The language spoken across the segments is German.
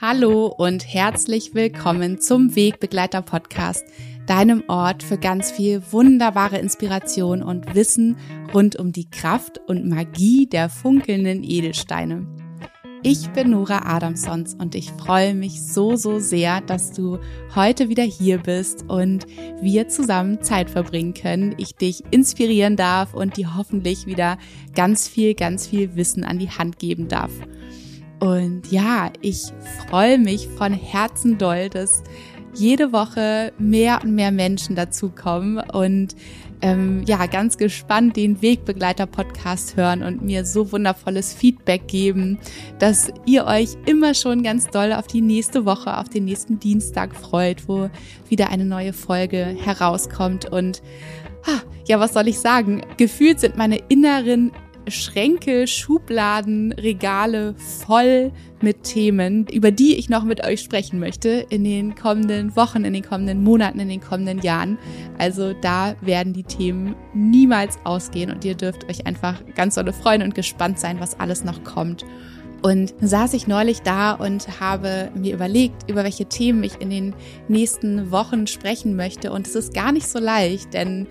Hallo und herzlich willkommen zum Wegbegleiter Podcast, deinem Ort für ganz viel wunderbare Inspiration und Wissen rund um die Kraft und Magie der funkelnden Edelsteine. Ich bin Nora Adamsons und ich freue mich so, so sehr, dass du heute wieder hier bist und wir zusammen Zeit verbringen können, ich dich inspirieren darf und dir hoffentlich wieder ganz viel, ganz viel Wissen an die Hand geben darf. Und ja, ich freue mich von Herzen doll, dass jede Woche mehr und mehr Menschen dazukommen und ähm, ja, ganz gespannt den Wegbegleiter-Podcast hören und mir so wundervolles Feedback geben, dass ihr euch immer schon ganz doll auf die nächste Woche, auf den nächsten Dienstag freut, wo wieder eine neue Folge herauskommt. Und ja, was soll ich sagen? Gefühlt sind meine inneren Schränke, Schubladen, Regale voll mit Themen, über die ich noch mit euch sprechen möchte in den kommenden Wochen, in den kommenden Monaten, in den kommenden Jahren. Also da werden die Themen niemals ausgehen und ihr dürft euch einfach ganz dolle freuen und gespannt sein, was alles noch kommt. Und saß ich neulich da und habe mir überlegt, über welche Themen ich in den nächsten Wochen sprechen möchte. Und es ist gar nicht so leicht, denn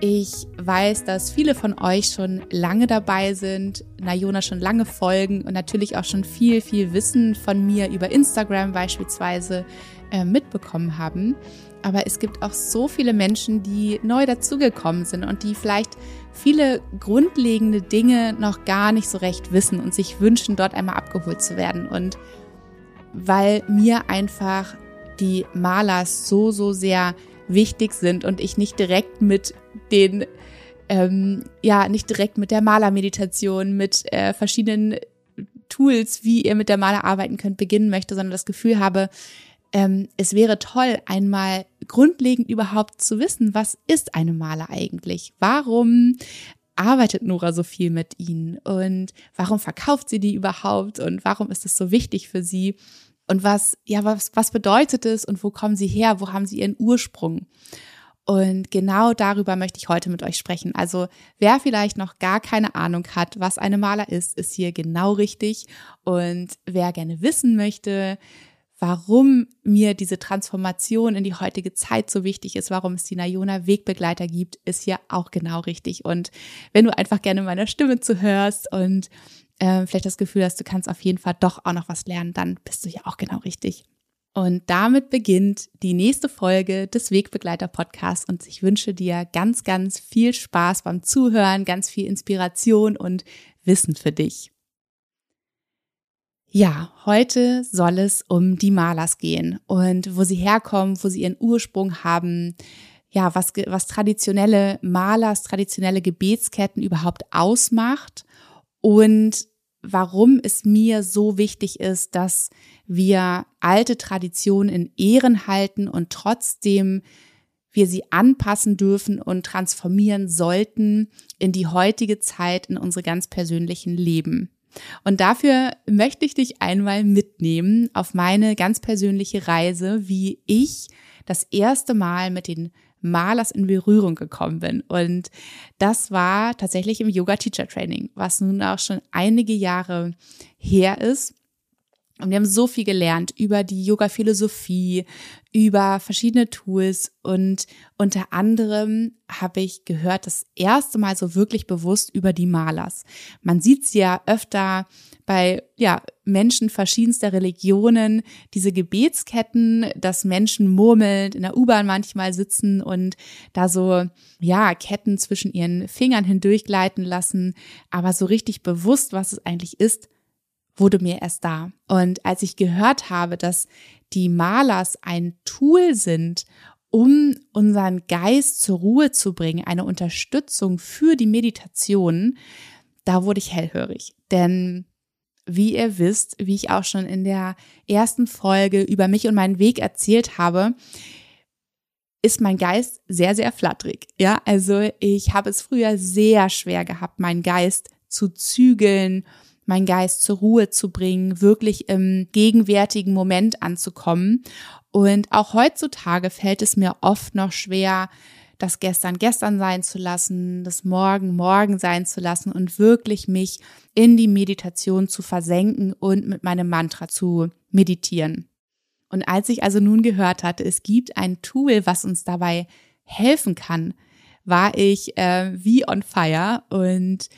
ich weiß, dass viele von euch schon lange dabei sind, Najona schon lange folgen und natürlich auch schon viel, viel Wissen von mir über Instagram beispielsweise äh, mitbekommen haben. Aber es gibt auch so viele Menschen, die neu dazugekommen sind und die vielleicht viele grundlegende Dinge noch gar nicht so recht wissen und sich wünschen, dort einmal abgeholt zu werden. Und weil mir einfach die Malers so, so sehr wichtig sind und ich nicht direkt mit den, ähm, ja, nicht direkt mit der Malermeditation, mit äh, verschiedenen Tools, wie ihr mit der Maler arbeiten könnt, beginnen möchte, sondern das Gefühl habe, ähm, es wäre toll, einmal grundlegend überhaupt zu wissen, was ist eine Maler eigentlich? Warum arbeitet Nora so viel mit ihnen? Und warum verkauft sie die überhaupt? Und warum ist es so wichtig für sie? Und was, ja, was, was bedeutet es und wo kommen sie her? Wo haben sie ihren Ursprung? Und genau darüber möchte ich heute mit euch sprechen. Also wer vielleicht noch gar keine Ahnung hat, was eine Maler ist, ist hier genau richtig. Und wer gerne wissen möchte, warum mir diese Transformation in die heutige Zeit so wichtig ist, warum es die Nayona Wegbegleiter gibt, ist hier auch genau richtig. Und wenn du einfach gerne meiner Stimme zuhörst und äh, vielleicht das Gefühl hast, du kannst auf jeden Fall doch auch noch was lernen, dann bist du ja auch genau richtig. Und damit beginnt die nächste Folge des Wegbegleiter Podcasts und ich wünsche dir ganz, ganz viel Spaß beim Zuhören, ganz viel Inspiration und Wissen für dich. Ja, heute soll es um die Malers gehen und wo sie herkommen, wo sie ihren Ursprung haben, ja, was, was traditionelle Malers, traditionelle Gebetsketten überhaupt ausmacht und warum es mir so wichtig ist, dass wir alte Traditionen in Ehren halten und trotzdem wir sie anpassen dürfen und transformieren sollten in die heutige Zeit, in unsere ganz persönlichen Leben. Und dafür möchte ich dich einmal mitnehmen auf meine ganz persönliche Reise, wie ich das erste Mal mit den Malers in Berührung gekommen bin. Und das war tatsächlich im Yoga Teacher Training, was nun auch schon einige Jahre her ist. Und wir haben so viel gelernt über die Yoga-Philosophie, über verschiedene Tools und unter anderem habe ich gehört, das erste Mal so wirklich bewusst über die Malers. Man sieht es ja öfter bei ja, Menschen verschiedenster Religionen, diese Gebetsketten, dass Menschen murmelnd in der U-Bahn manchmal sitzen und da so, ja, Ketten zwischen ihren Fingern hindurchgleiten lassen, aber so richtig bewusst, was es eigentlich ist, wurde mir erst da. Und als ich gehört habe, dass die Malers ein Tool sind, um unseren Geist zur Ruhe zu bringen, eine Unterstützung für die Meditation, da wurde ich hellhörig. Denn wie ihr wisst, wie ich auch schon in der ersten Folge über mich und meinen Weg erzählt habe, ist mein Geist sehr, sehr flatterig. Ja, also ich habe es früher sehr schwer gehabt, meinen Geist zu zügeln, meinen Geist zur Ruhe zu bringen, wirklich im gegenwärtigen Moment anzukommen. Und auch heutzutage fällt es mir oft noch schwer, das Gestern gestern sein zu lassen, das Morgen morgen sein zu lassen und wirklich mich in die Meditation zu versenken und mit meinem Mantra zu meditieren. Und als ich also nun gehört hatte, es gibt ein Tool, was uns dabei helfen kann, war ich äh, wie on fire und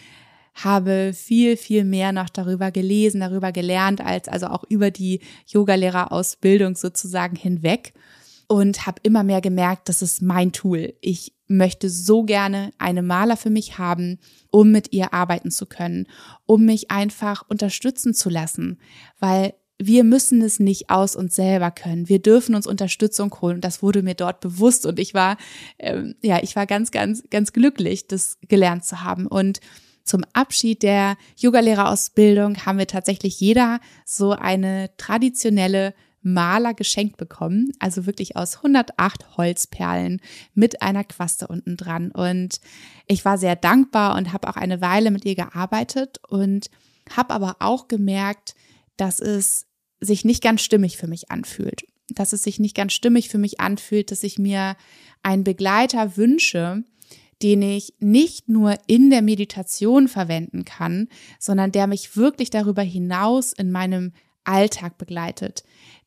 habe viel, viel mehr noch darüber gelesen, darüber gelernt, als also auch über die Yogalehrerausbildung sozusagen hinweg und habe immer mehr gemerkt, das ist mein Tool. Ich möchte so gerne eine Maler für mich haben, um mit ihr arbeiten zu können, um mich einfach unterstützen zu lassen, weil wir müssen es nicht aus uns selber können. Wir dürfen uns Unterstützung holen. Das wurde mir dort bewusst. Und ich war, ähm, ja, ich war ganz, ganz, ganz glücklich, das gelernt zu haben. Und zum Abschied der Yogalehrerausbildung haben wir tatsächlich jeder so eine traditionelle Maler geschenkt bekommen, also wirklich aus 108 Holzperlen mit einer Quaste unten dran. Und ich war sehr dankbar und habe auch eine Weile mit ihr gearbeitet und habe aber auch gemerkt, dass es sich nicht ganz stimmig für mich anfühlt. Dass es sich nicht ganz stimmig für mich anfühlt, dass ich mir einen Begleiter wünsche, den ich nicht nur in der Meditation verwenden kann, sondern der mich wirklich darüber hinaus in meinem Alltag begleitet,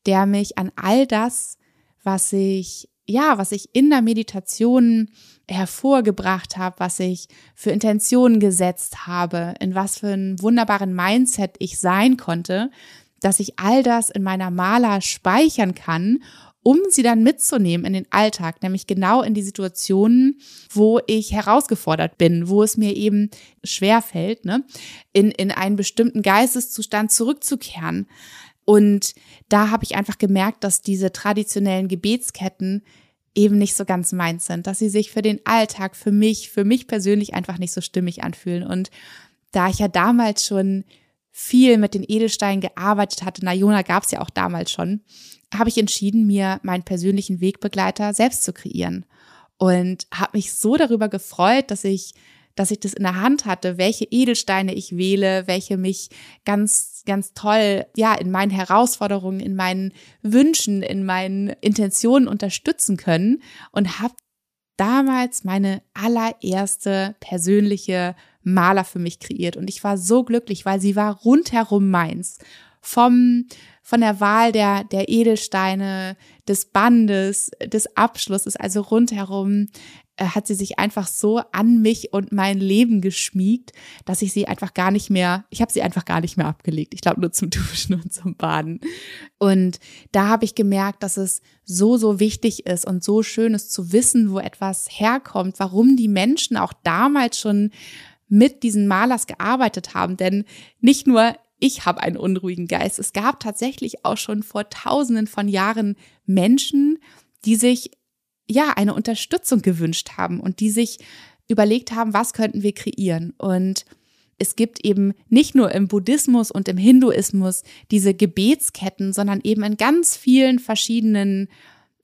der mich an all das, was ich ja, was ich in der Meditation hervorgebracht habe, was ich für Intentionen gesetzt habe, in was für einen wunderbaren Mindset ich sein konnte, dass ich all das in meiner Maler speichern kann, um sie dann mitzunehmen in den Alltag, nämlich genau in die Situationen, wo ich herausgefordert bin, wo es mir eben schwer fällt, ne, in, in einen bestimmten Geisteszustand zurückzukehren. Und da habe ich einfach gemerkt, dass diese traditionellen Gebetsketten eben nicht so ganz meins sind, dass sie sich für den Alltag, für mich, für mich persönlich einfach nicht so stimmig anfühlen. Und da ich ja damals schon viel mit den Edelsteinen gearbeitet hatte, Nayona gab es ja auch damals schon, habe ich entschieden, mir meinen persönlichen Wegbegleiter selbst zu kreieren. Und habe mich so darüber gefreut, dass ich dass ich das in der Hand hatte, welche Edelsteine ich wähle, welche mich ganz, ganz toll, ja, in meinen Herausforderungen, in meinen Wünschen, in meinen Intentionen unterstützen können und habe damals meine allererste persönliche Maler für mich kreiert und ich war so glücklich, weil sie war rundherum meins. Vom, von der Wahl der, der Edelsteine, des Bandes, des Abschlusses, also rundherum äh, hat sie sich einfach so an mich und mein Leben geschmiegt, dass ich sie einfach gar nicht mehr, ich habe sie einfach gar nicht mehr abgelegt. Ich glaube nur zum Duschen und zum Baden. Und da habe ich gemerkt, dass es so, so wichtig ist und so schön ist zu wissen, wo etwas herkommt, warum die Menschen auch damals schon mit diesen Malers gearbeitet haben. Denn nicht nur ich habe einen unruhigen Geist. Es gab tatsächlich auch schon vor tausenden von Jahren Menschen, die sich ja, eine Unterstützung gewünscht haben und die sich überlegt haben, was könnten wir kreieren. Und es gibt eben nicht nur im Buddhismus und im Hinduismus diese Gebetsketten, sondern eben in ganz vielen verschiedenen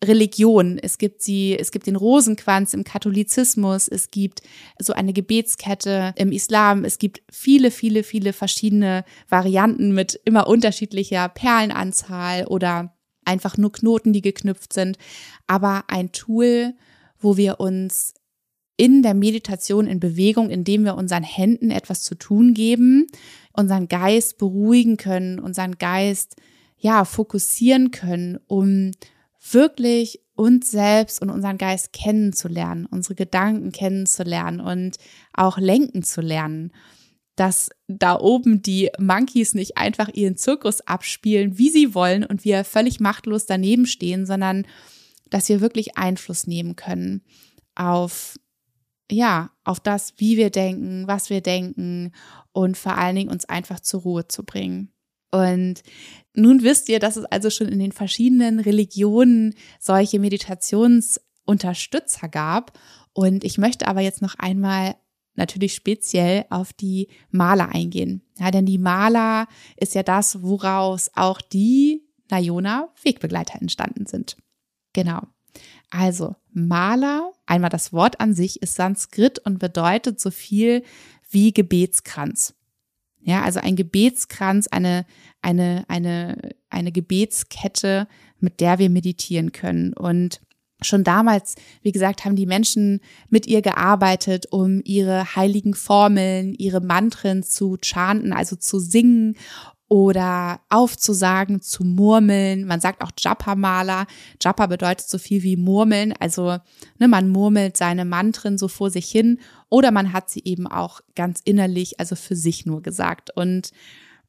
Religionen. Es gibt sie, es gibt den Rosenkranz im Katholizismus, es gibt so eine Gebetskette im Islam, es gibt viele, viele, viele verschiedene Varianten mit immer unterschiedlicher Perlenanzahl oder einfach nur Knoten, die geknüpft sind, aber ein Tool, wo wir uns in der Meditation in Bewegung, indem wir unseren Händen etwas zu tun geben, unseren Geist beruhigen können, unseren Geist ja fokussieren können, um wirklich uns selbst und unseren Geist kennenzulernen, unsere Gedanken kennenzulernen und auch lenken zu lernen dass da oben die Monkeys nicht einfach ihren Zirkus abspielen, wie sie wollen und wir völlig machtlos daneben stehen, sondern dass wir wirklich Einfluss nehmen können auf ja, auf das, wie wir denken, was wir denken und vor allen Dingen uns einfach zur Ruhe zu bringen. Und nun wisst ihr, dass es also schon in den verschiedenen Religionen solche Meditationsunterstützer gab. Und ich möchte aber jetzt noch einmal natürlich speziell auf die Maler eingehen. Ja, denn die Maler ist ja das, woraus auch die Nayona Wegbegleiter entstanden sind. Genau. Also Maler, einmal das Wort an sich ist Sanskrit und bedeutet so viel wie Gebetskranz. Ja, also ein Gebetskranz, eine, eine, eine, eine Gebetskette, mit der wir meditieren können. Und Schon damals, wie gesagt, haben die Menschen mit ihr gearbeitet, um ihre heiligen Formeln, ihre Mantren zu chanten, also zu singen oder aufzusagen, zu murmeln. Man sagt auch Japa-Maler. Japa bedeutet so viel wie murmeln. Also ne, man murmelt seine Mantren so vor sich hin oder man hat sie eben auch ganz innerlich, also für sich nur gesagt. Und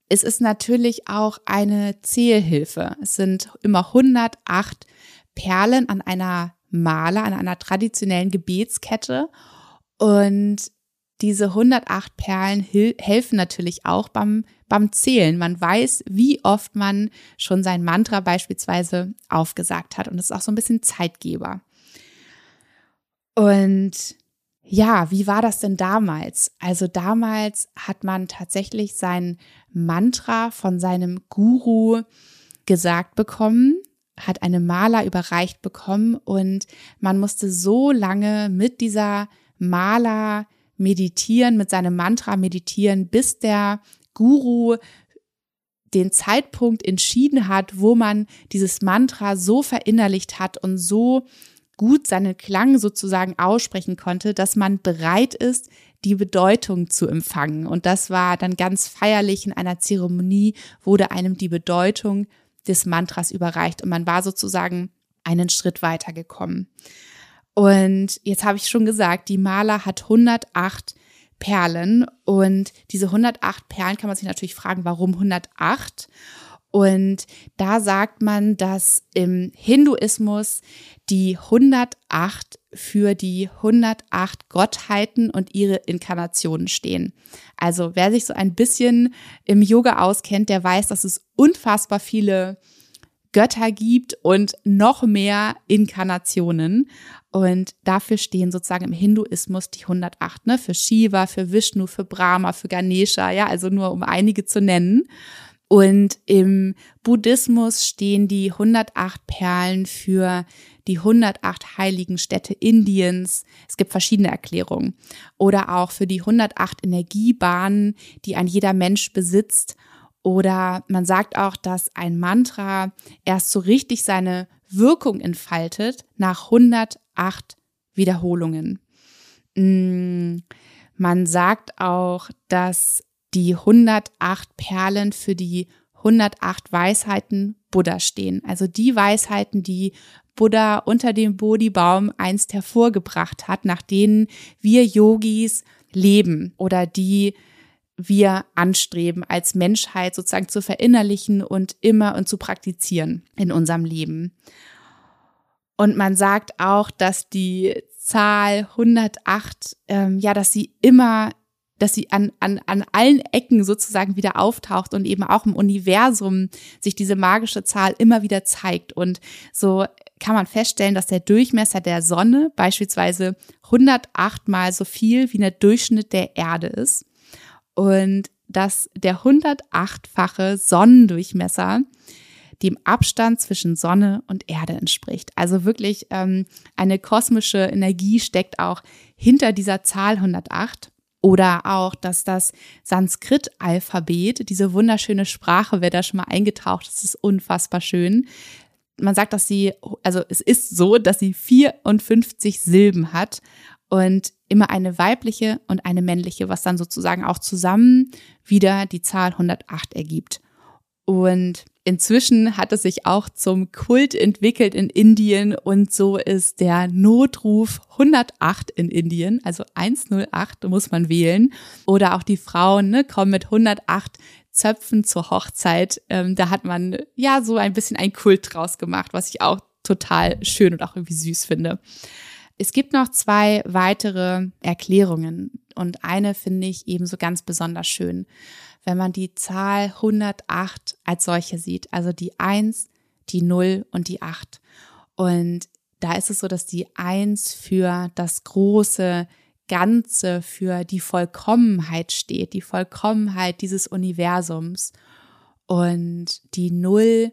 es ist natürlich auch eine Zählhilfe. Es sind immer 108 Perlen an einer Maler, an einer traditionellen Gebetskette. Und diese 108 Perlen helfen natürlich auch beim, beim Zählen. Man weiß, wie oft man schon sein Mantra beispielsweise aufgesagt hat. Und das ist auch so ein bisschen Zeitgeber. Und ja, wie war das denn damals? Also damals hat man tatsächlich sein Mantra von seinem Guru gesagt bekommen, hat eine Maler überreicht bekommen und man musste so lange mit dieser Maler meditieren, mit seinem Mantra meditieren, bis der Guru den Zeitpunkt entschieden hat, wo man dieses Mantra so verinnerlicht hat und so gut seinen Klang sozusagen aussprechen konnte, dass man bereit ist, die Bedeutung zu empfangen. Und das war dann ganz feierlich in einer Zeremonie, wurde einem die Bedeutung des Mantras überreicht und man war sozusagen einen Schritt weiter gekommen. Und jetzt habe ich schon gesagt, die Maler hat 108 Perlen und diese 108 Perlen kann man sich natürlich fragen, warum 108? Und da sagt man, dass im Hinduismus die 108 für die 108 Gottheiten und ihre Inkarnationen stehen. Also wer sich so ein bisschen im Yoga auskennt, der weiß, dass es unfassbar viele Götter gibt und noch mehr Inkarnationen. Und dafür stehen sozusagen im Hinduismus die 108, ne? Für Shiva, für Vishnu, für Brahma, für Ganesha, ja, also nur um einige zu nennen. Und im Buddhismus stehen die 108 Perlen für die 108 heiligen Städte Indiens. Es gibt verschiedene Erklärungen. Oder auch für die 108 Energiebahnen, die ein jeder Mensch besitzt oder man sagt auch, dass ein Mantra erst so richtig seine Wirkung entfaltet nach 108 Wiederholungen. Mm, man sagt auch, dass die 108 Perlen für die 108 Weisheiten Buddha stehen. Also die Weisheiten, die Buddha unter dem Bodhi-Baum einst hervorgebracht hat, nach denen wir Yogis leben oder die wir anstreben, als Menschheit sozusagen zu verinnerlichen und immer und zu praktizieren in unserem Leben. Und man sagt auch, dass die Zahl 108, ähm, ja, dass sie immer, dass sie an, an, an allen Ecken sozusagen wieder auftaucht und eben auch im Universum sich diese magische Zahl immer wieder zeigt. Und so kann man feststellen, dass der Durchmesser der Sonne beispielsweise 108 mal so viel wie der Durchschnitt der Erde ist und dass der 108-fache Sonnendurchmesser dem Abstand zwischen Sonne und Erde entspricht. Also wirklich ähm, eine kosmische Energie steckt auch hinter dieser Zahl 108. Oder auch, dass das Sanskrit-Alphabet, diese wunderschöne Sprache, wer da schon mal eingetaucht ist, ist unfassbar schön. Man sagt, dass sie, also es ist so, dass sie 54 Silben hat und immer eine weibliche und eine männliche, was dann sozusagen auch zusammen wieder die Zahl 108 ergibt. Und inzwischen hat es sich auch zum Kult entwickelt in Indien und so ist der Notruf 108 in Indien, also 108 muss man wählen. Oder auch die Frauen ne, kommen mit 108 Zöpfen zur Hochzeit. Ähm, da hat man ja so ein bisschen ein Kult draus gemacht, was ich auch total schön und auch irgendwie süß finde. Es gibt noch zwei weitere Erklärungen und eine finde ich ebenso ganz besonders schön, wenn man die Zahl 108 als solche sieht, also die 1, die 0 und die 8. Und da ist es so, dass die 1 für das große Ganze, für die Vollkommenheit steht, die Vollkommenheit dieses Universums und die 0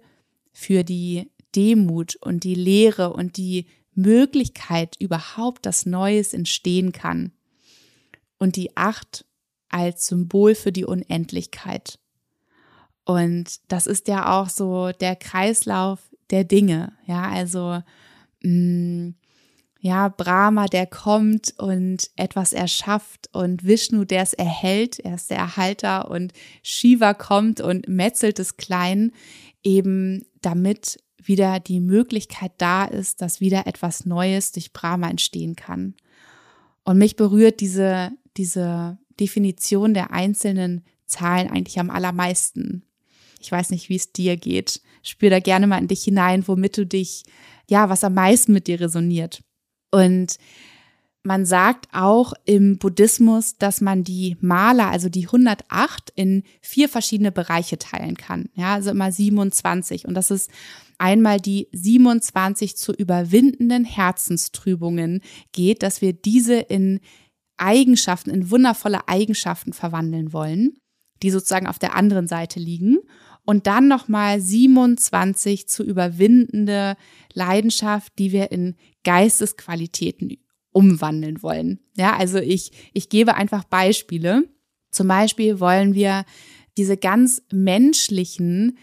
für die Demut und die Lehre und die Möglichkeit überhaupt, dass Neues entstehen kann. Und die Acht als Symbol für die Unendlichkeit. Und das ist ja auch so der Kreislauf der Dinge. Ja, also mh, mm, ja, Brahma, der kommt und etwas erschafft und Vishnu, der es erhält, er ist der Erhalter und Shiva kommt und metzelt es klein, eben damit wieder die Möglichkeit da ist, dass wieder etwas Neues durch Brahma entstehen kann. Und mich berührt diese, diese Definition der einzelnen Zahlen eigentlich am allermeisten. Ich weiß nicht, wie es dir geht. Spür da gerne mal in dich hinein, womit du dich, ja, was am meisten mit dir resoniert. Und man sagt auch im Buddhismus, dass man die Maler, also die 108, in vier verschiedene Bereiche teilen kann. Ja, also immer 27. Und das ist einmal die 27 zu überwindenden Herzenstrübungen geht, dass wir diese in Eigenschaften, in wundervolle Eigenschaften verwandeln wollen, die sozusagen auf der anderen Seite liegen. Und dann nochmal 27 zu überwindende Leidenschaft, die wir in Geistesqualitäten umwandeln wollen. Ja, also ich, ich gebe einfach Beispiele. Zum Beispiel wollen wir diese ganz menschlichen,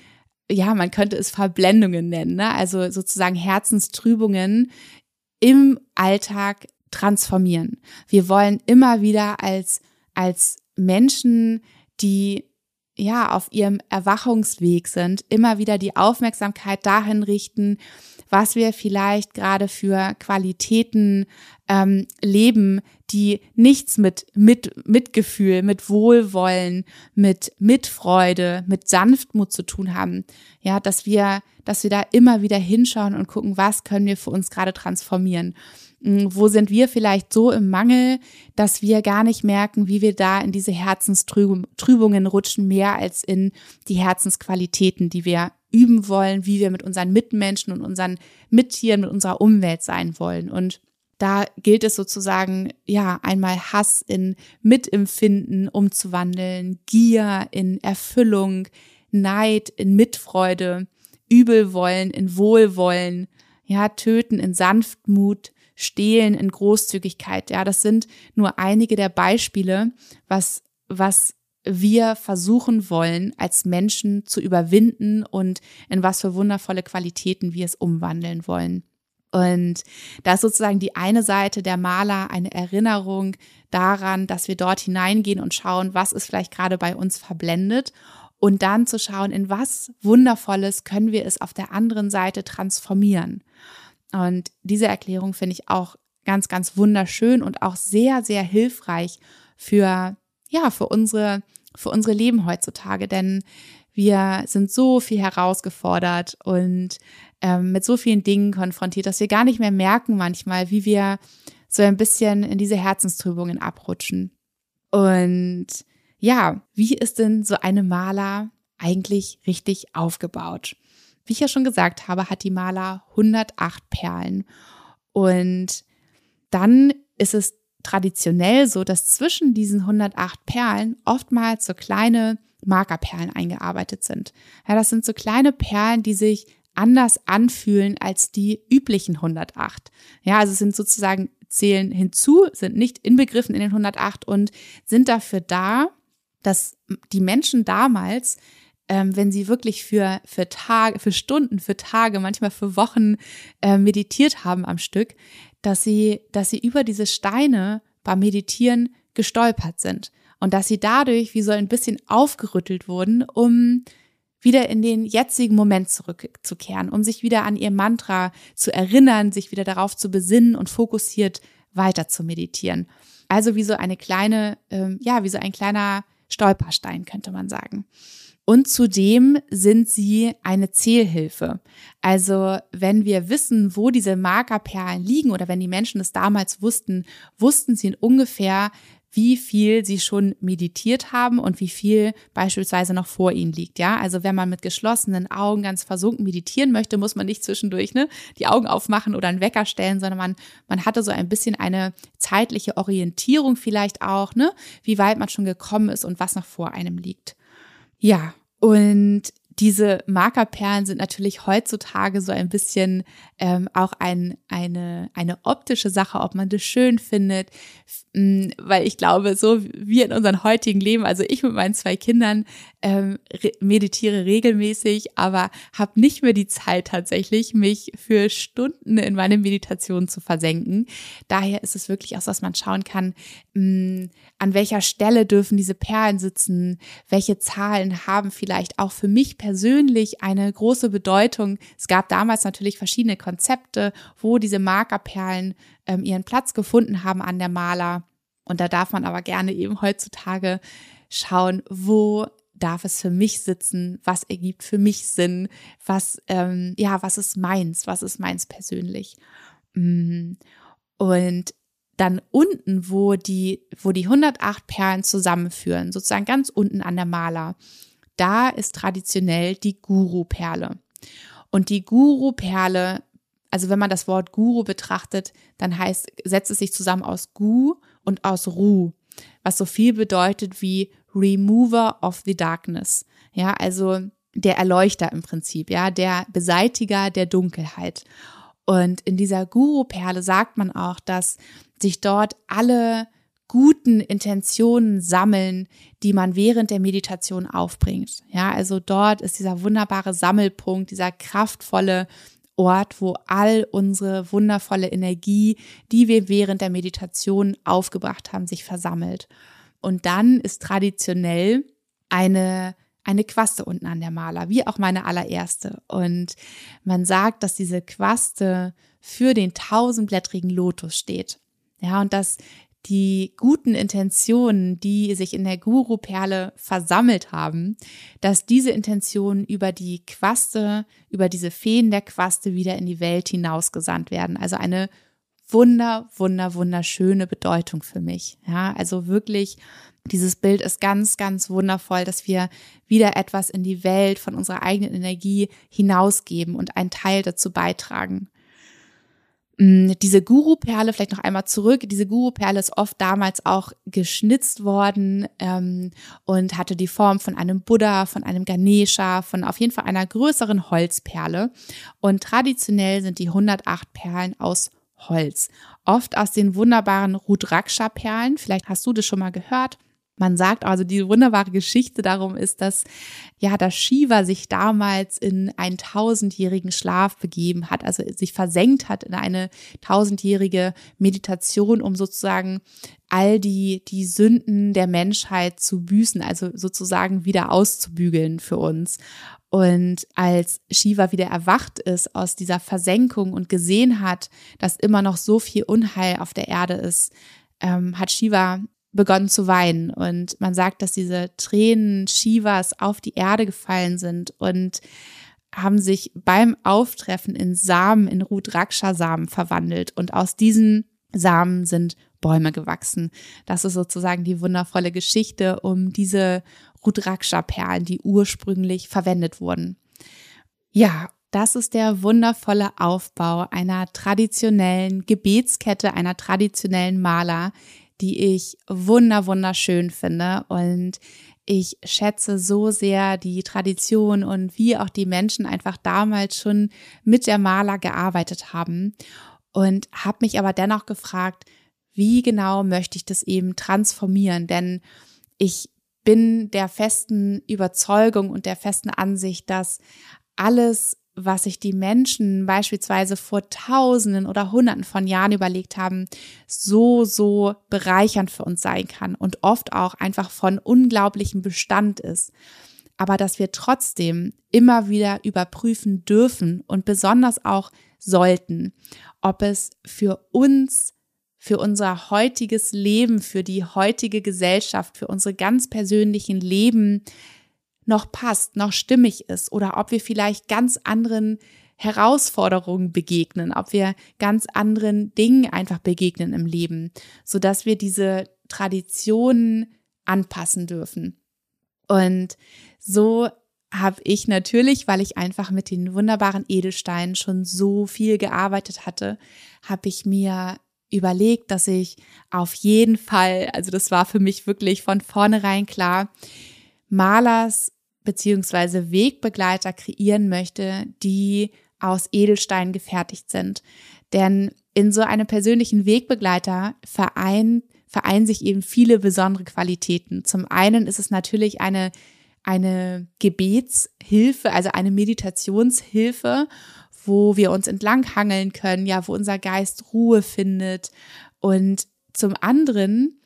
ja, man könnte es Verblendungen nennen, ne? also sozusagen Herzenstrübungen im Alltag transformieren. Wir wollen immer wieder als, als Menschen, die ja auf ihrem Erwachungsweg sind, immer wieder die Aufmerksamkeit dahin richten, was wir vielleicht gerade für Qualitäten ähm, leben, die nichts mit, mit Mitgefühl, mit Wohlwollen, mit Mitfreude, mit Sanftmut zu tun haben. Ja, dass wir, dass wir da immer wieder hinschauen und gucken, was können wir für uns gerade transformieren. Hm, wo sind wir vielleicht so im Mangel, dass wir gar nicht merken, wie wir da in diese Herzenstrübungen rutschen, mehr als in die Herzensqualitäten, die wir üben wollen, wie wir mit unseren Mitmenschen und unseren Mittieren, mit unserer Umwelt sein wollen. Und da gilt es sozusagen, ja, einmal Hass in Mitempfinden umzuwandeln, Gier in Erfüllung, Neid in Mitfreude, Übelwollen in Wohlwollen, ja, Töten in Sanftmut, Stehlen in Großzügigkeit. Ja, das sind nur einige der Beispiele, was, was wir versuchen wollen, als Menschen zu überwinden und in was für wundervolle Qualitäten wir es umwandeln wollen. Und da ist sozusagen die eine Seite der Maler eine Erinnerung daran, dass wir dort hineingehen und schauen, was ist vielleicht gerade bei uns verblendet und dann zu schauen, in was Wundervolles können wir es auf der anderen Seite transformieren. Und diese Erklärung finde ich auch ganz, ganz wunderschön und auch sehr, sehr hilfreich für, ja, für unsere für unsere Leben heutzutage, denn wir sind so viel herausgefordert und ähm, mit so vielen Dingen konfrontiert, dass wir gar nicht mehr merken manchmal, wie wir so ein bisschen in diese Herzenstrübungen abrutschen. Und ja, wie ist denn so eine Maler eigentlich richtig aufgebaut? Wie ich ja schon gesagt habe, hat die Maler 108 Perlen. Und dann ist es traditionell so, dass zwischen diesen 108 Perlen oftmals so kleine Markerperlen eingearbeitet sind. Ja, das sind so kleine Perlen, die sich anders anfühlen als die üblichen 108. Ja, also sind sozusagen zählen hinzu, sind nicht inbegriffen in den 108 und sind dafür da, dass die Menschen damals, ähm, wenn sie wirklich für, für Tage, für Stunden, für Tage, manchmal für Wochen äh, meditiert haben am Stück, dass sie, dass sie über diese Steine beim Meditieren gestolpert sind und dass sie dadurch wie so ein bisschen aufgerüttelt wurden, um wieder in den jetzigen Moment zurückzukehren, um sich wieder an ihr Mantra zu erinnern, sich wieder darauf zu besinnen und fokussiert weiter zu meditieren. Also wie so eine kleine, ähm, ja, wie so ein kleiner Stolperstein, könnte man sagen. Und zudem sind sie eine Zählhilfe. Also wenn wir wissen, wo diese Markerperlen liegen oder wenn die Menschen es damals wussten, wussten sie ungefähr, wie viel sie schon meditiert haben und wie viel beispielsweise noch vor ihnen liegt. Ja, also wenn man mit geschlossenen Augen ganz versunken meditieren möchte, muss man nicht zwischendurch ne, die Augen aufmachen oder einen Wecker stellen, sondern man, man hatte so ein bisschen eine zeitliche Orientierung vielleicht auch, ne, wie weit man schon gekommen ist und was noch vor einem liegt. Ja, und diese Markerperlen sind natürlich heutzutage so ein bisschen ähm, auch ein, eine, eine optische Sache, ob man das schön findet, weil ich glaube, so wie in unserem heutigen Leben, also ich mit meinen zwei Kindern ähm, re meditiere regelmäßig, aber habe nicht mehr die Zeit tatsächlich, mich für Stunden in meine Meditation zu versenken. Daher ist es wirklich auch dass man schauen kann, mh, an welcher Stelle dürfen diese Perlen sitzen, welche Zahlen haben vielleicht auch für mich persönlich eine große Bedeutung. Es gab damals natürlich verschiedene Konzepte, wo diese Markerperlen ähm, ihren Platz gefunden haben an der Maler. Und da darf man aber gerne eben heutzutage schauen, wo darf es für mich sitzen, was ergibt für mich Sinn, was, ähm, ja, was ist meins, was ist meins persönlich. Mm. Und dann unten, wo die, wo die 108 Perlen zusammenführen, sozusagen ganz unten an der Maler, da ist traditionell die Guru-Perle. Und die Guru-Perle, also wenn man das Wort Guru betrachtet, dann heißt, setzt es sich zusammen aus Gu und aus Ru, was so viel bedeutet wie Remover of the Darkness. Ja, also der Erleuchter im Prinzip, ja, der Beseitiger der Dunkelheit. Und in dieser Guru-Perle sagt man auch, dass sich dort alle guten Intentionen sammeln, die man während der Meditation aufbringt. Ja, also dort ist dieser wunderbare Sammelpunkt, dieser kraftvolle Ort, wo all unsere wundervolle Energie, die wir während der Meditation aufgebracht haben, sich versammelt. Und dann ist traditionell eine eine Quaste unten an der Maler, wie auch meine allererste. Und man sagt, dass diese Quaste für den tausendblättrigen Lotus steht. Ja, und dass die guten Intentionen, die sich in der Guru-Perle versammelt haben, dass diese Intentionen über die Quaste, über diese Feen der Quaste wieder in die Welt hinausgesandt werden. Also eine wunder, wunder, wunderschöne Bedeutung für mich. Ja, also wirklich, dieses Bild ist ganz, ganz wundervoll, dass wir wieder etwas in die Welt von unserer eigenen Energie hinausgeben und einen Teil dazu beitragen. Mm, diese Guru-Perle, vielleicht noch einmal zurück, diese Guru-Perle ist oft damals auch geschnitzt worden ähm, und hatte die Form von einem Buddha, von einem Ganesha, von auf jeden Fall einer größeren Holzperle. Und traditionell sind die 108 Perlen aus Holz. Oft aus den wunderbaren Rudraksha-Perlen. Vielleicht hast du das schon mal gehört. Man sagt also, die wunderbare Geschichte darum ist, dass ja, dass Shiva sich damals in einen tausendjährigen Schlaf begeben hat, also sich versenkt hat in eine tausendjährige Meditation, um sozusagen all die, die Sünden der Menschheit zu büßen, also sozusagen wieder auszubügeln für uns. Und als Shiva wieder erwacht ist aus dieser Versenkung und gesehen hat, dass immer noch so viel Unheil auf der Erde ist, ähm, hat Shiva begonnen zu weinen. Und man sagt, dass diese Tränen Shivas auf die Erde gefallen sind und haben sich beim Auftreffen in Samen, in Rudraksha-Samen verwandelt. Und aus diesen Samen sind Bäume gewachsen. Das ist sozusagen die wundervolle Geschichte um diese Rudraksha-Perlen, die ursprünglich verwendet wurden. Ja, das ist der wundervolle Aufbau einer traditionellen Gebetskette, einer traditionellen Maler, die ich wunder wunderschön finde und ich schätze so sehr die Tradition und wie auch die Menschen einfach damals schon mit der Maler gearbeitet haben und habe mich aber dennoch gefragt, wie genau möchte ich das eben transformieren? Denn ich bin der festen Überzeugung und der festen Ansicht, dass alles was sich die Menschen beispielsweise vor Tausenden oder Hunderten von Jahren überlegt haben, so, so bereichernd für uns sein kann und oft auch einfach von unglaublichem Bestand ist. Aber dass wir trotzdem immer wieder überprüfen dürfen und besonders auch sollten, ob es für uns, für unser heutiges Leben, für die heutige Gesellschaft, für unsere ganz persönlichen Leben noch passt, noch stimmig ist oder ob wir vielleicht ganz anderen Herausforderungen begegnen, ob wir ganz anderen Dingen einfach begegnen im Leben, so dass wir diese Traditionen anpassen dürfen. Und so habe ich natürlich, weil ich einfach mit den wunderbaren Edelsteinen schon so viel gearbeitet hatte, habe ich mir überlegt, dass ich auf jeden Fall, also das war für mich wirklich von vornherein klar, Malers beziehungsweise Wegbegleiter kreieren möchte, die aus Edelstein gefertigt sind. Denn in so einem persönlichen Wegbegleiter vereint, vereinen sich eben viele besondere Qualitäten. Zum einen ist es natürlich eine, eine Gebetshilfe, also eine Meditationshilfe, wo wir uns entlanghangeln können, ja, wo unser Geist Ruhe findet. Und zum anderen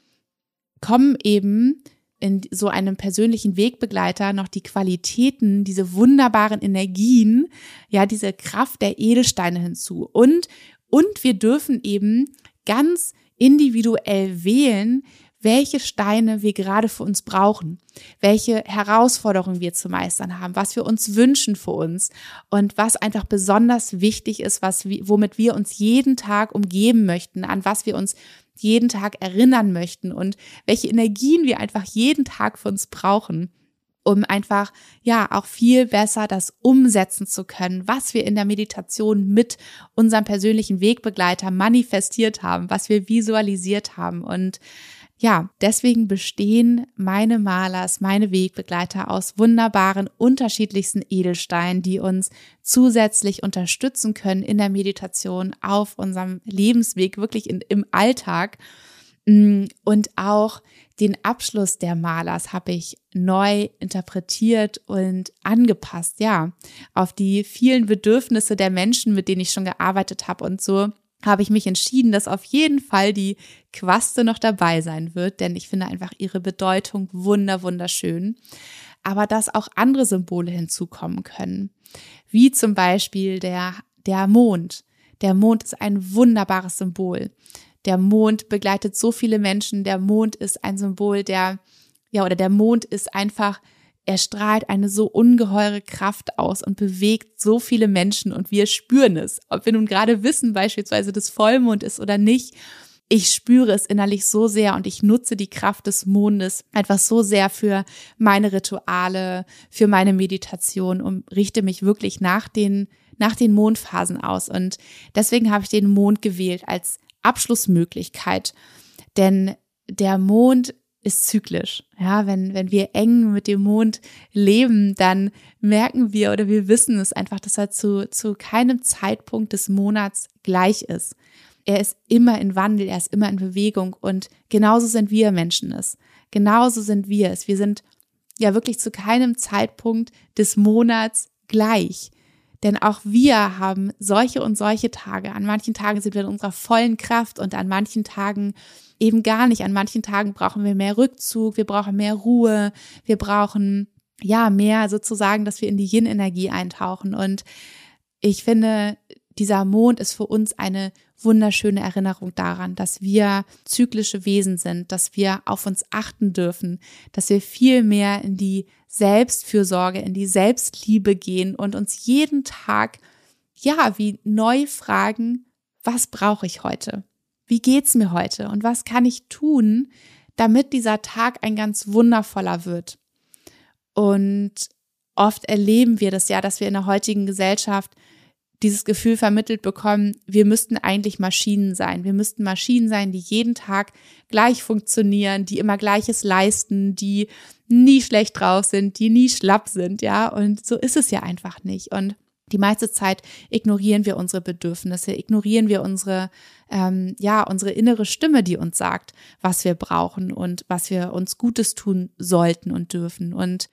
kommen eben in so einem persönlichen Wegbegleiter noch die Qualitäten, diese wunderbaren Energien, ja, diese Kraft der Edelsteine hinzu. Und, und wir dürfen eben ganz individuell wählen, welche Steine wir gerade für uns brauchen, welche Herausforderungen wir zu meistern haben, was wir uns wünschen für uns und was einfach besonders wichtig ist, was, womit wir uns jeden Tag umgeben möchten, an was wir uns jeden Tag erinnern möchten und welche Energien wir einfach jeden Tag für uns brauchen um einfach ja auch viel besser das umsetzen zu können, was wir in der Meditation mit unserem persönlichen Wegbegleiter manifestiert haben, was wir visualisiert haben und ja, deswegen bestehen meine Malers, meine Wegbegleiter aus wunderbaren, unterschiedlichsten Edelsteinen, die uns zusätzlich unterstützen können in der Meditation auf unserem Lebensweg, wirklich in, im Alltag. Mm, und auch den Abschluss der Malers habe ich neu interpretiert und angepasst, ja, auf die vielen Bedürfnisse der Menschen, mit denen ich schon gearbeitet habe und so habe ich mich entschieden, dass auf jeden Fall die Quaste noch dabei sein wird, denn ich finde einfach ihre Bedeutung wunder wunderschön. Aber dass auch andere Symbole hinzukommen können, wie zum Beispiel der, der Mond. Der Mond ist ein wunderbares Symbol. Der Mond begleitet so viele Menschen. Der Mond ist ein Symbol, der, ja, oder der Mond ist einfach er strahlt eine so ungeheure Kraft aus und bewegt so viele Menschen und wir spüren es. Ob wir nun gerade wissen, beispielsweise das Vollmond ist oder nicht. Ich spüre es innerlich so sehr und ich nutze die Kraft des Mondes einfach so sehr für meine Rituale, für meine Meditation und richte mich wirklich nach den, nach den Mondphasen aus. Und deswegen habe ich den Mond gewählt als Abschlussmöglichkeit. Denn der Mond ist zyklisch. Ja, wenn, wenn wir eng mit dem Mond leben, dann merken wir oder wir wissen es einfach, dass er zu, zu keinem Zeitpunkt des Monats gleich ist. Er ist immer in Wandel, er ist immer in Bewegung und genauso sind wir Menschen es. Genauso sind wir es. Wir sind ja wirklich zu keinem Zeitpunkt des Monats gleich. Denn auch wir haben solche und solche Tage. An manchen Tagen sind wir in unserer vollen Kraft und an manchen Tagen eben gar nicht. An manchen Tagen brauchen wir mehr Rückzug, wir brauchen mehr Ruhe, wir brauchen ja mehr sozusagen, dass wir in die Yin-Energie eintauchen. Und ich finde, dieser Mond ist für uns eine wunderschöne Erinnerung daran, dass wir zyklische Wesen sind, dass wir auf uns achten dürfen, dass wir viel mehr in die Selbstfürsorge, in die Selbstliebe gehen und uns jeden Tag, ja, wie neu fragen, was brauche ich heute? Wie geht's mir heute? Und was kann ich tun, damit dieser Tag ein ganz wundervoller wird? Und oft erleben wir das ja, dass wir in der heutigen Gesellschaft dieses Gefühl vermittelt bekommen, wir müssten eigentlich Maschinen sein. Wir müssten Maschinen sein, die jeden Tag gleich funktionieren, die immer Gleiches leisten, die nie schlecht drauf sind, die nie schlapp sind, ja. Und so ist es ja einfach nicht. Und die meiste Zeit ignorieren wir unsere Bedürfnisse, ignorieren wir unsere, ähm, ja, unsere innere Stimme, die uns sagt, was wir brauchen und was wir uns Gutes tun sollten und dürfen. Und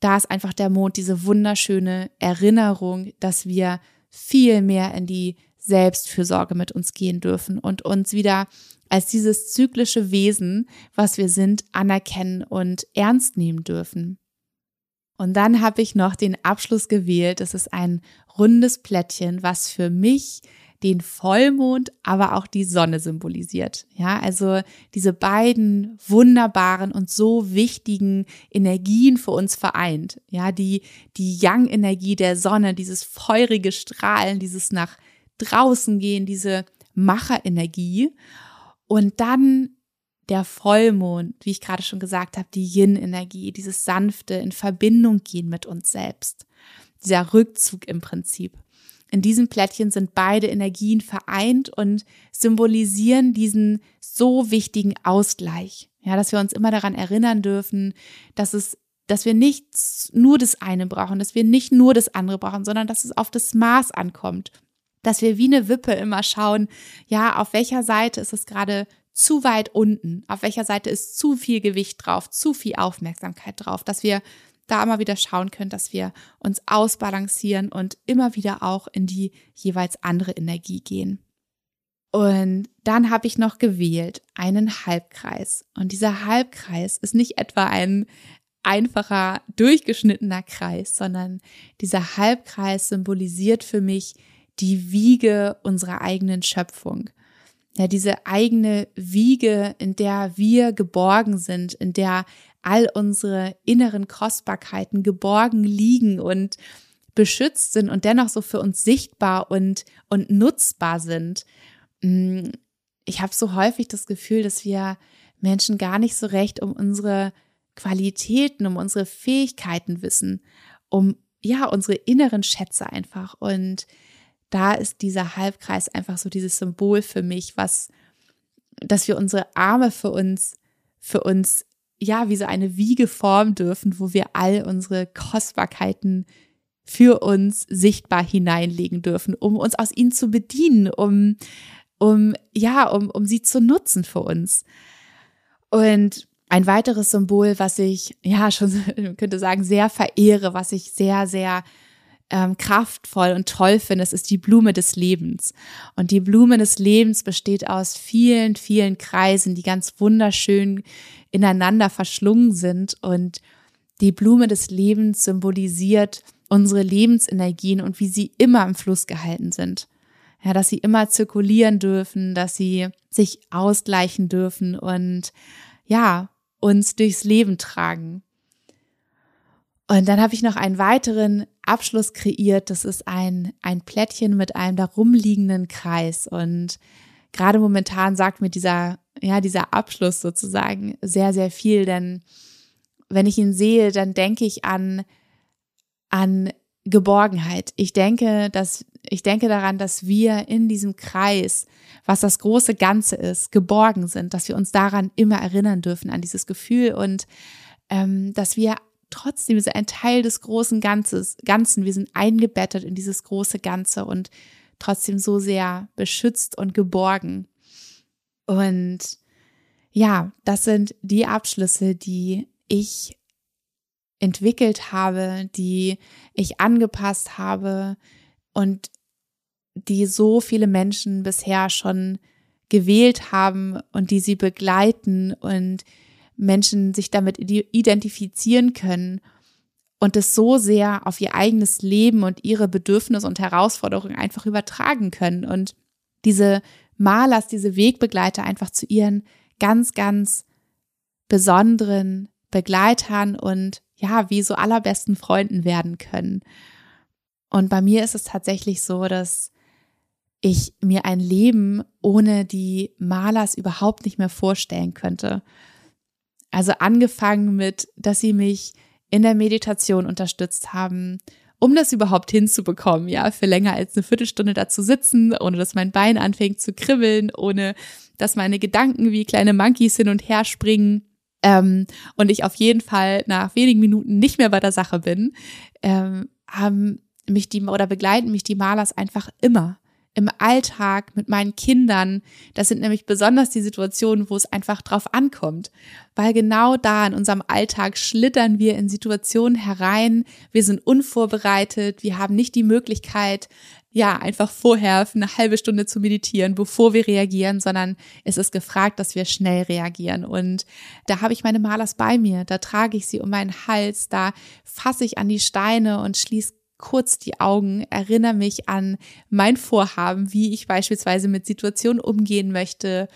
da ist einfach der Mond diese wunderschöne Erinnerung, dass wir viel mehr in die Selbstfürsorge mit uns gehen dürfen und uns wieder als dieses zyklische Wesen, was wir sind, anerkennen und ernst nehmen dürfen. Und dann habe ich noch den Abschluss gewählt. Es ist ein rundes Plättchen, was für mich den Vollmond, aber auch die Sonne symbolisiert. Ja, also diese beiden wunderbaren und so wichtigen Energien für uns vereint. Ja, die, die Yang-Energie der Sonne, dieses feurige Strahlen, dieses nach draußen gehen, diese Macherenergie. Und dann der Vollmond, wie ich gerade schon gesagt habe, die Yin-Energie, dieses sanfte in Verbindung gehen mit uns selbst. Dieser Rückzug im Prinzip. In diesem Plättchen sind beide Energien vereint und symbolisieren diesen so wichtigen Ausgleich. Ja, dass wir uns immer daran erinnern dürfen, dass es dass wir nicht nur das eine brauchen, dass wir nicht nur das andere brauchen, sondern dass es auf das Maß ankommt. Dass wir wie eine Wippe immer schauen, ja, auf welcher Seite ist es gerade zu weit unten, auf welcher Seite ist zu viel Gewicht drauf, zu viel Aufmerksamkeit drauf, dass wir da immer wieder schauen können, dass wir uns ausbalancieren und immer wieder auch in die jeweils andere Energie gehen. Und dann habe ich noch gewählt einen Halbkreis. Und dieser Halbkreis ist nicht etwa ein einfacher, durchgeschnittener Kreis, sondern dieser Halbkreis symbolisiert für mich die Wiege unserer eigenen Schöpfung. Ja, diese eigene Wiege, in der wir geborgen sind, in der all unsere inneren Kostbarkeiten geborgen liegen und beschützt sind und dennoch so für uns sichtbar und, und nutzbar sind. Mm, ich habe so häufig das Gefühl, dass wir Menschen gar nicht so recht um unsere Qualitäten, um unsere Fähigkeiten wissen, um ja unsere inneren Schätze einfach. Und da ist dieser Halbkreis einfach so dieses Symbol für mich, was, dass wir unsere Arme für uns, für uns ja, wie so eine Wiege formen dürfen, wo wir all unsere Kostbarkeiten für uns sichtbar hineinlegen dürfen, um uns aus ihnen zu bedienen, um, um, ja, um, um sie zu nutzen für uns. Und ein weiteres Symbol, was ich, ja, schon könnte sagen, sehr verehre, was ich sehr, sehr ähm, kraftvoll und toll finde, ist die Blume des Lebens. Und die Blume des Lebens besteht aus vielen, vielen Kreisen, die ganz wunderschön ineinander verschlungen sind. Und die Blume des Lebens symbolisiert unsere Lebensenergien und wie sie immer im Fluss gehalten sind. Ja, dass sie immer zirkulieren dürfen, dass sie sich ausgleichen dürfen und ja, uns durchs Leben tragen. Und dann habe ich noch einen weiteren Abschluss kreiert. Das ist ein, ein Plättchen mit einem darum liegenden Kreis. Und gerade momentan sagt mir dieser, ja, dieser Abschluss sozusagen sehr, sehr viel, denn wenn ich ihn sehe, dann denke ich an, an Geborgenheit. Ich denke, dass, ich denke daran, dass wir in diesem Kreis, was das große Ganze ist, geborgen sind, dass wir uns daran immer erinnern dürfen, an dieses Gefühl und ähm, dass wir trotzdem sind ein Teil des großen Ganzes, Ganzen. Wir sind eingebettet in dieses große Ganze und trotzdem so sehr beschützt und geborgen. Und ja, das sind die Abschlüsse, die ich entwickelt habe, die ich angepasst habe und die so viele Menschen bisher schon gewählt haben und die sie begleiten und Menschen sich damit identifizieren können und es so sehr auf ihr eigenes Leben und ihre Bedürfnisse und Herausforderungen einfach übertragen können und diese Malers, diese Wegbegleiter einfach zu ihren ganz, ganz besonderen Begleitern und ja, wie so allerbesten Freunden werden können. Und bei mir ist es tatsächlich so, dass ich mir ein Leben ohne die Malers überhaupt nicht mehr vorstellen könnte. Also angefangen mit, dass sie mich in der Meditation unterstützt haben, um das überhaupt hinzubekommen, ja, für länger als eine Viertelstunde da zu sitzen, ohne dass mein Bein anfängt zu kribbeln, ohne dass meine Gedanken wie kleine Monkeys hin und her springen. Ähm, und ich auf jeden Fall nach wenigen Minuten nicht mehr bei der Sache bin, ähm, haben mich die oder begleiten mich die Malers einfach immer im Alltag mit meinen Kindern. Das sind nämlich besonders die Situationen, wo es einfach drauf ankommt. Weil genau da in unserem Alltag schlittern wir in Situationen herein. Wir sind unvorbereitet. Wir haben nicht die Möglichkeit, ja, einfach vorher für eine halbe Stunde zu meditieren, bevor wir reagieren, sondern es ist gefragt, dass wir schnell reagieren. Und da habe ich meine Malers bei mir, da trage ich sie um meinen Hals, da fasse ich an die Steine und schließe kurz die Augen, erinnere mich an mein Vorhaben, wie ich beispielsweise mit Situationen umgehen möchte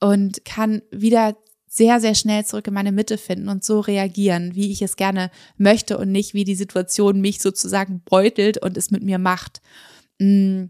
und kann wieder sehr, sehr schnell zurück in meine Mitte finden und so reagieren, wie ich es gerne möchte und nicht, wie die Situation mich sozusagen beutelt und es mit mir macht. Mm,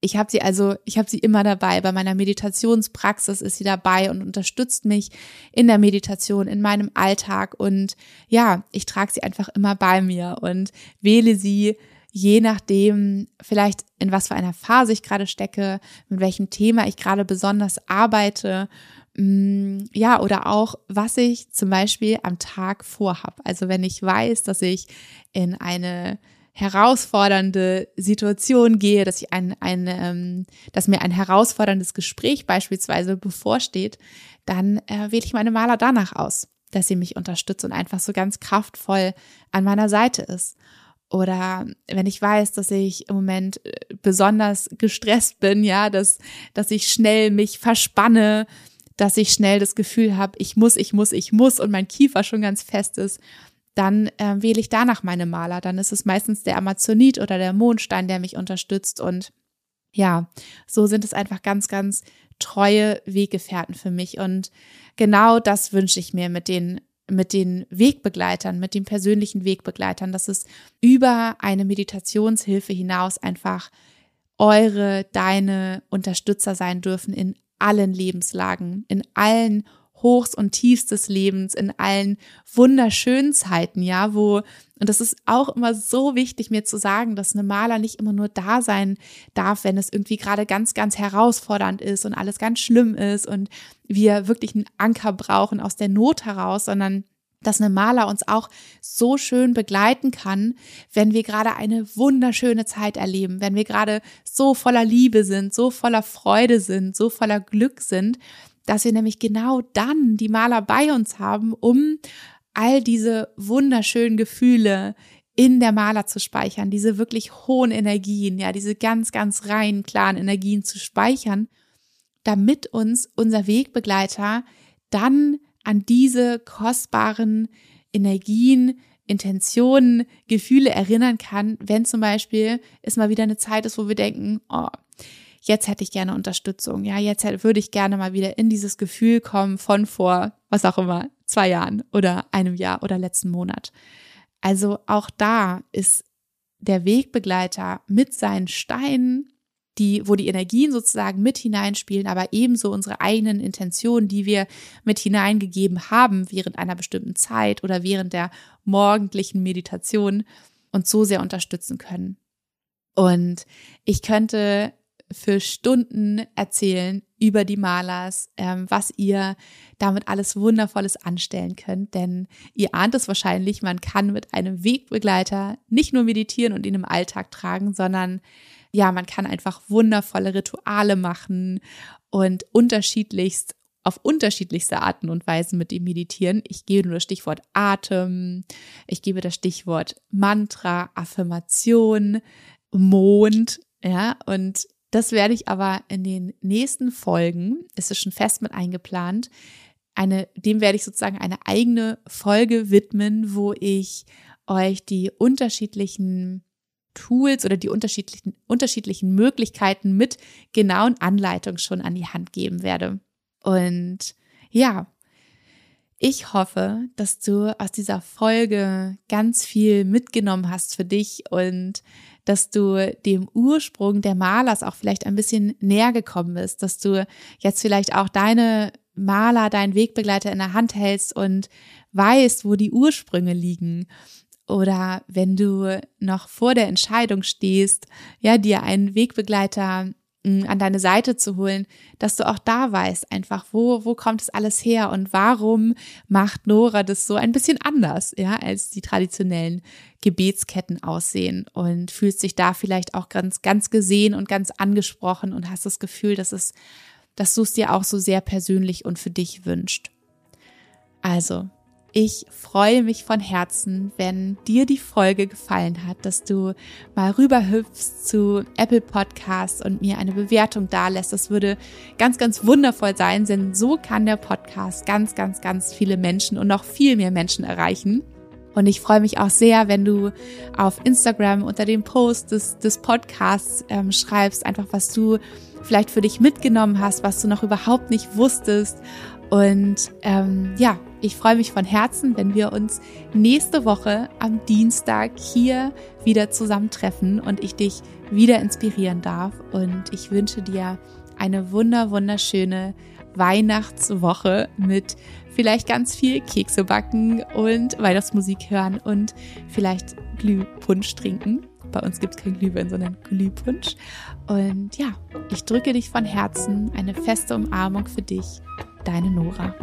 ich habe sie also, ich habe sie immer dabei. Bei meiner Meditationspraxis ist sie dabei und unterstützt mich in der Meditation, in meinem Alltag. Und ja, ich trage sie einfach immer bei mir und wähle sie je nachdem, vielleicht in was für einer Phase ich gerade stecke, mit welchem Thema ich gerade besonders arbeite, Mm, ja, oder auch, was ich zum Beispiel am Tag vorhab. Also wenn ich weiß, dass ich in eine herausfordernde Situation gehe, dass ich ein, ein ähm, dass mir ein herausforderndes Gespräch beispielsweise bevorsteht, dann äh, wähle ich meine Maler danach aus, dass sie mich unterstützt und einfach so ganz kraftvoll an meiner Seite ist. Oder wenn ich weiß, dass ich im Moment äh, besonders gestresst bin, ja, dass, dass ich schnell mich verspanne, dass ich schnell das Gefühl habe, ich muss, ich muss, ich muss und mein Kiefer schon ganz fest ist, dann äh, wähle ich danach meine Maler. Dann ist es meistens der Amazonit oder der Mondstein, der mich unterstützt. Und ja, so sind es einfach ganz, ganz treue Weggefährten für mich. Und genau das wünsche ich mir mit den mit den Wegbegleitern, mit den persönlichen Wegbegleitern, dass es über eine Meditationshilfe hinaus einfach eure, deine Unterstützer sein dürfen in allen Lebenslagen, in allen Hochs und Tiefs des Lebens, in allen wunderschönen Zeiten, ja, wo, und das ist auch immer so wichtig, mir zu sagen, dass eine Maler nicht immer nur da sein darf, wenn es irgendwie gerade ganz, ganz herausfordernd ist und alles ganz schlimm ist und wir wirklich einen Anker brauchen aus der Not heraus, sondern dass eine Maler uns auch so schön begleiten kann, wenn wir gerade eine wunderschöne Zeit erleben, wenn wir gerade so voller Liebe sind, so voller Freude sind, so voller Glück sind, dass wir nämlich genau dann die Maler bei uns haben, um all diese wunderschönen Gefühle in der Maler zu speichern, diese wirklich hohen Energien, ja, diese ganz, ganz reinen, klaren Energien zu speichern, damit uns unser Wegbegleiter dann an diese kostbaren Energien, Intentionen, Gefühle erinnern kann, wenn zum Beispiel es mal wieder eine Zeit ist, wo wir denken, oh, jetzt hätte ich gerne Unterstützung, ja, jetzt hätte, würde ich gerne mal wieder in dieses Gefühl kommen von vor, was auch immer, zwei Jahren oder einem Jahr oder letzten Monat. Also auch da ist der Wegbegleiter mit seinen Steinen, die, wo die Energien sozusagen mit hineinspielen, aber ebenso unsere eigenen Intentionen, die wir mit hineingegeben haben während einer bestimmten Zeit oder während der morgendlichen Meditation uns so sehr unterstützen können. Und ich könnte für Stunden erzählen über die Malers, ähm, was ihr damit alles Wundervolles anstellen könnt. Denn ihr ahnt es wahrscheinlich, man kann mit einem Wegbegleiter nicht nur meditieren und ihn im Alltag tragen, sondern ja, man kann einfach wundervolle Rituale machen und unterschiedlichst auf unterschiedlichste Arten und Weisen mit ihm meditieren. Ich gebe nur das Stichwort Atem, ich gebe das Stichwort Mantra, Affirmation, Mond, ja, und das werde ich aber in den nächsten Folgen, ist es schon fest mit eingeplant, eine, dem werde ich sozusagen eine eigene Folge widmen, wo ich euch die unterschiedlichen Tools oder die unterschiedlichen, unterschiedlichen Möglichkeiten mit genauen Anleitungen schon an die Hand geben werde. Und ja, ich hoffe, dass du aus dieser Folge ganz viel mitgenommen hast für dich und dass du dem Ursprung der Malers auch vielleicht ein bisschen näher gekommen bist, dass du jetzt vielleicht auch deine Maler, deinen Wegbegleiter in der Hand hältst und weißt, wo die Ursprünge liegen. Oder wenn du noch vor der Entscheidung stehst, ja, dir einen Wegbegleiter an deine Seite zu holen, dass du auch da weißt, einfach, wo, wo kommt es alles her und warum macht Nora das so ein bisschen anders, ja, als die traditionellen Gebetsketten aussehen und fühlst dich da vielleicht auch ganz, ganz gesehen und ganz angesprochen und hast das Gefühl, dass es, dass du es dir auch so sehr persönlich und für dich wünscht. Also, ich freue mich von Herzen, wenn dir die Folge gefallen hat, dass du mal rüberhüpfst zu Apple Podcasts und mir eine Bewertung dalässt. Das würde ganz, ganz wundervoll sein, denn so kann der Podcast ganz, ganz, ganz viele Menschen und noch viel mehr Menschen erreichen. Und ich freue mich auch sehr, wenn du auf Instagram unter dem Post des, des Podcasts ähm, schreibst, einfach was du vielleicht für dich mitgenommen hast, was du noch überhaupt nicht wusstest. Und ähm, ja, ich freue mich von Herzen, wenn wir uns nächste Woche am Dienstag hier wieder zusammentreffen und ich dich wieder inspirieren darf. Und ich wünsche dir eine wunder, wunderschöne Weihnachtswoche mit vielleicht ganz viel Kekse backen und Weihnachtsmusik hören und vielleicht Glühpunsch trinken. Bei uns gibt es kein Glühwein, sondern Glühpunsch. Und ja, ich drücke dich von Herzen, eine feste Umarmung für dich deine Nora.